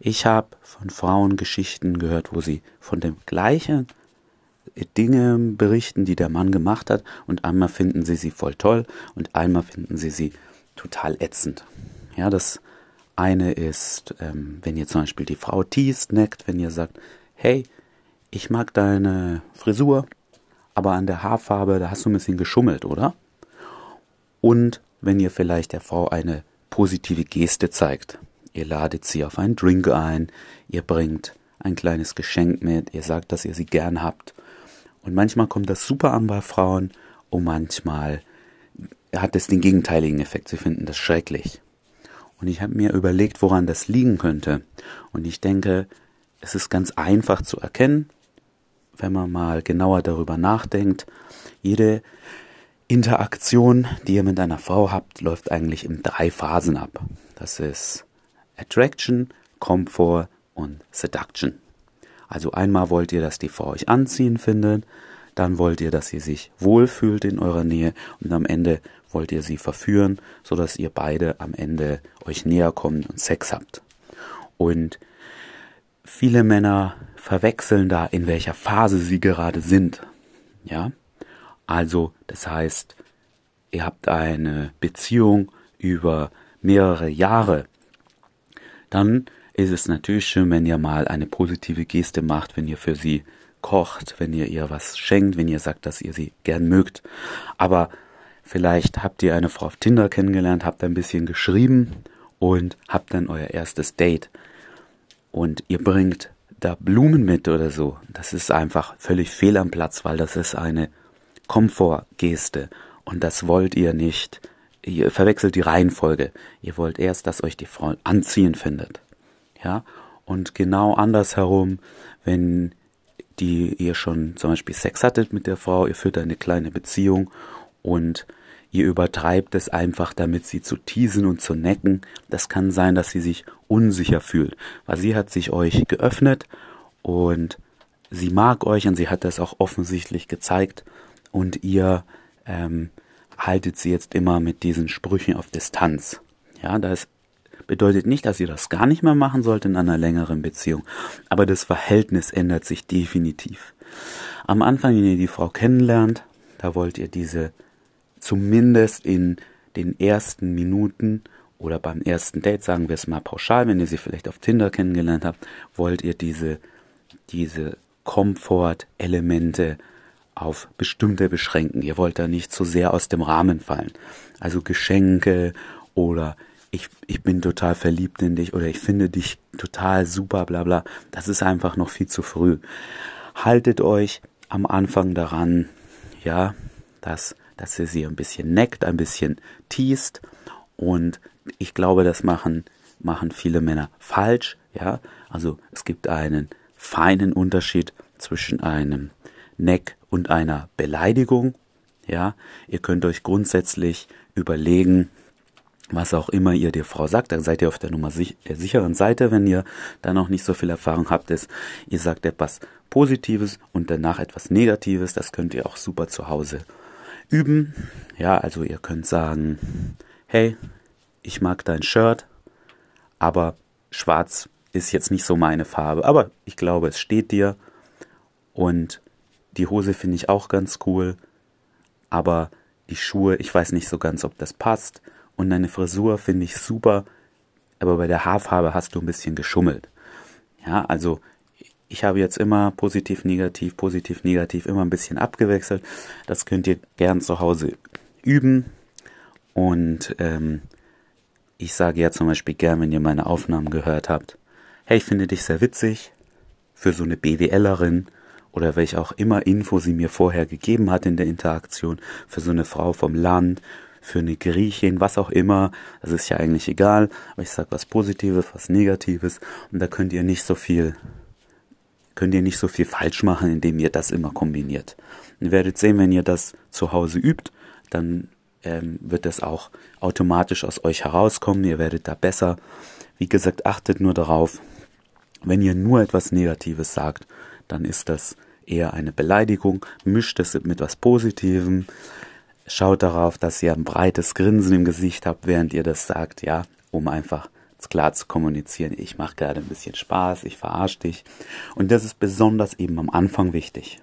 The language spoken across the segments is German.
Ich habe von Frauen Geschichten gehört, wo sie von dem gleichen Dinge berichten, die der Mann gemacht hat, und einmal finden sie sie voll toll und einmal finden sie sie total ätzend. Ja, das eine ist, ähm, wenn ihr zum Beispiel die Frau teast, neckt, wenn ihr sagt, hey, ich mag deine Frisur, aber an der Haarfarbe, da hast du ein bisschen geschummelt, oder? Und wenn ihr vielleicht der Frau eine positive Geste zeigt. Ihr ladet sie auf einen Drink ein, ihr bringt ein kleines Geschenk mit, ihr sagt, dass ihr sie gern habt. Und manchmal kommt das super an bei Frauen und manchmal hat es den gegenteiligen Effekt. Sie finden das schrecklich. Und ich habe mir überlegt, woran das liegen könnte. Und ich denke, es ist ganz einfach zu erkennen, wenn man mal genauer darüber nachdenkt. Jede Interaktion, die ihr mit einer Frau habt, läuft eigentlich in drei Phasen ab. Das ist Attraction, Comfort und Seduction. Also einmal wollt ihr, dass die Frau euch anziehen findet, dann wollt ihr, dass sie sich wohlfühlt in eurer Nähe und am Ende wollt ihr sie verführen, so dass ihr beide am Ende euch näher kommt und Sex habt. Und viele Männer verwechseln da, in welcher Phase sie gerade sind. Ja? Also, das heißt, ihr habt eine Beziehung über mehrere Jahre. Dann ist es natürlich schön, wenn ihr mal eine positive Geste macht, wenn ihr für sie kocht, wenn ihr ihr was schenkt, wenn ihr sagt, dass ihr sie gern mögt. Aber vielleicht habt ihr eine Frau auf Tinder kennengelernt, habt ein bisschen geschrieben und habt dann euer erstes Date. Und ihr bringt da Blumen mit oder so. Das ist einfach völlig fehl am Platz, weil das ist eine Komfortgeste. Und das wollt ihr nicht. Ihr verwechselt die Reihenfolge. Ihr wollt erst, dass euch die Frau anziehen findet. Ja, und genau andersherum, wenn die ihr schon zum Beispiel Sex hattet mit der Frau, ihr führt eine kleine Beziehung und ihr übertreibt es einfach, damit sie zu teasen und zu necken. Das kann sein, dass sie sich unsicher fühlt, weil sie hat sich euch geöffnet und sie mag euch und sie hat das auch offensichtlich gezeigt und ihr ähm, haltet sie jetzt immer mit diesen Sprüchen auf Distanz. Ja, das bedeutet nicht, dass ihr das gar nicht mehr machen sollt in einer längeren Beziehung, aber das Verhältnis ändert sich definitiv. Am Anfang, wenn ihr die Frau kennenlernt, da wollt ihr diese zumindest in den ersten Minuten oder beim ersten Date, sagen wir es mal pauschal, wenn ihr sie vielleicht auf Tinder kennengelernt habt, wollt ihr diese, diese Komfortelemente auf bestimmte beschränken. Ihr wollt da nicht zu so sehr aus dem Rahmen fallen. Also Geschenke oder ich, ich bin total verliebt in dich oder ich finde dich total super, bla bla. Das ist einfach noch viel zu früh. Haltet euch am Anfang daran, ja, dass, dass ihr sie ein bisschen neckt, ein bisschen teast und ich glaube, das machen, machen viele Männer falsch, ja. Also es gibt einen feinen Unterschied zwischen einem Neck und einer Beleidigung. Ja, ihr könnt euch grundsätzlich überlegen, was auch immer ihr der Frau sagt, dann seid ihr auf der Nummer sich der sicheren Seite, wenn ihr da noch nicht so viel Erfahrung habt, ist, ihr sagt etwas Positives und danach etwas Negatives, das könnt ihr auch super zu Hause üben. Ja, also ihr könnt sagen, hey, ich mag dein Shirt, aber schwarz ist jetzt nicht so meine Farbe, aber ich glaube, es steht dir. Und die Hose finde ich auch ganz cool, aber die Schuhe, ich weiß nicht so ganz, ob das passt. Und deine Frisur finde ich super, aber bei der Haarfarbe hast du ein bisschen geschummelt. Ja, also ich habe jetzt immer positiv, negativ, positiv, negativ immer ein bisschen abgewechselt. Das könnt ihr gern zu Hause üben. Und ähm, ich sage ja zum Beispiel gern, wenn ihr meine Aufnahmen gehört habt, hey, ich finde dich sehr witzig für so eine BWLerin oder welche auch immer Info sie mir vorher gegeben hat in der Interaktion, für so eine Frau vom Land, für eine Griechin, was auch immer, das ist ja eigentlich egal, aber ich sag was Positives, was Negatives und da könnt ihr nicht so viel, könnt ihr nicht so viel falsch machen, indem ihr das immer kombiniert. ihr werdet sehen, wenn ihr das zu Hause übt, dann ähm, wird das auch automatisch aus euch herauskommen, ihr werdet da besser. Wie gesagt, achtet nur darauf, wenn ihr nur etwas Negatives sagt, dann ist das eher eine Beleidigung, mischt es mit etwas Positivem, schaut darauf, dass ihr ein breites Grinsen im Gesicht habt, während ihr das sagt, ja, um einfach klar zu kommunizieren, ich mache gerade ein bisschen Spaß, ich verarsche dich. Und das ist besonders eben am Anfang wichtig.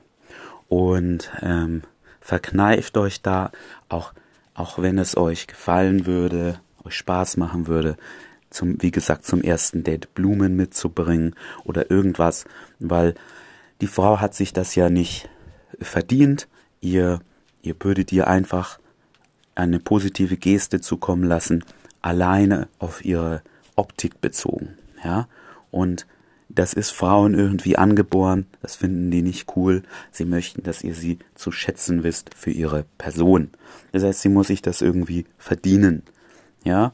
Und ähm, verkneift euch da, auch, auch wenn es euch gefallen würde, euch Spaß machen würde, zum, wie gesagt, zum ersten Date Blumen mitzubringen oder irgendwas, weil die Frau hat sich das ja nicht verdient. Ihr, ihr würdet ihr einfach eine positive Geste zukommen lassen, alleine auf ihre Optik bezogen, ja. Und das ist Frauen irgendwie angeboren, das finden die nicht cool. Sie möchten, dass ihr sie zu schätzen wisst für ihre Person. Das heißt, sie muss sich das irgendwie verdienen, ja.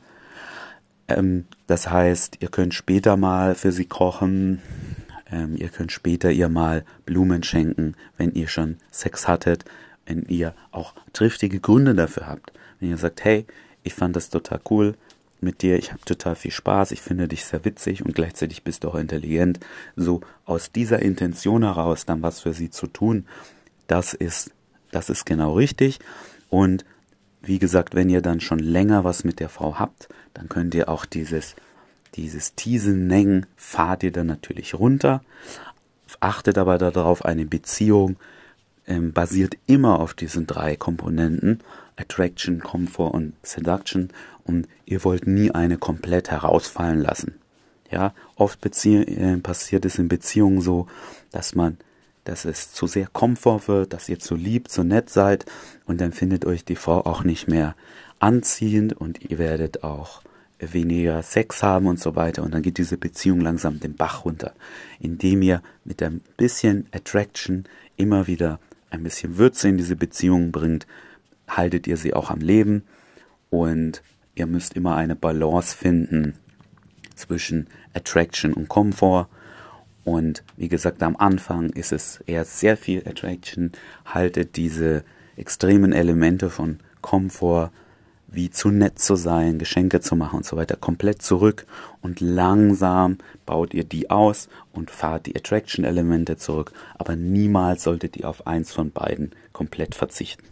Ähm, das heißt, ihr könnt später mal für sie kochen, ähm, ihr könnt später ihr mal Blumen schenken, wenn ihr schon Sex hattet, wenn ihr auch triftige Gründe dafür habt. Wenn ihr sagt, hey, ich fand das total cool mit dir, ich habe total viel Spaß, ich finde dich sehr witzig und gleichzeitig bist du auch intelligent. So aus dieser Intention heraus dann was für sie zu tun, das ist, das ist genau richtig. Und wie gesagt, wenn ihr dann schon länger was mit der Frau habt, dann könnt ihr auch dieses, dieses Teasen, fahrt ihr dann natürlich runter. Achtet aber darauf, eine Beziehung ähm, basiert immer auf diesen drei Komponenten. Attraction, Comfort und Seduction. Und ihr wollt nie eine komplett herausfallen lassen. Ja, oft äh, passiert es in Beziehungen so, dass man dass es zu sehr Komfort wird, dass ihr zu lieb, zu nett seid und dann findet euch die Frau auch nicht mehr anziehend und ihr werdet auch weniger Sex haben und so weiter. Und dann geht diese Beziehung langsam den Bach runter, indem ihr mit ein bisschen Attraction immer wieder ein bisschen Würze in diese Beziehung bringt, haltet ihr sie auch am Leben. Und ihr müsst immer eine Balance finden zwischen Attraction und Komfort. Und wie gesagt, am Anfang ist es eher sehr viel Attraction, haltet diese extremen Elemente von Komfort, wie zu nett zu sein, Geschenke zu machen und so weiter, komplett zurück und langsam baut ihr die aus und fahrt die Attraction-Elemente zurück, aber niemals solltet ihr auf eins von beiden komplett verzichten.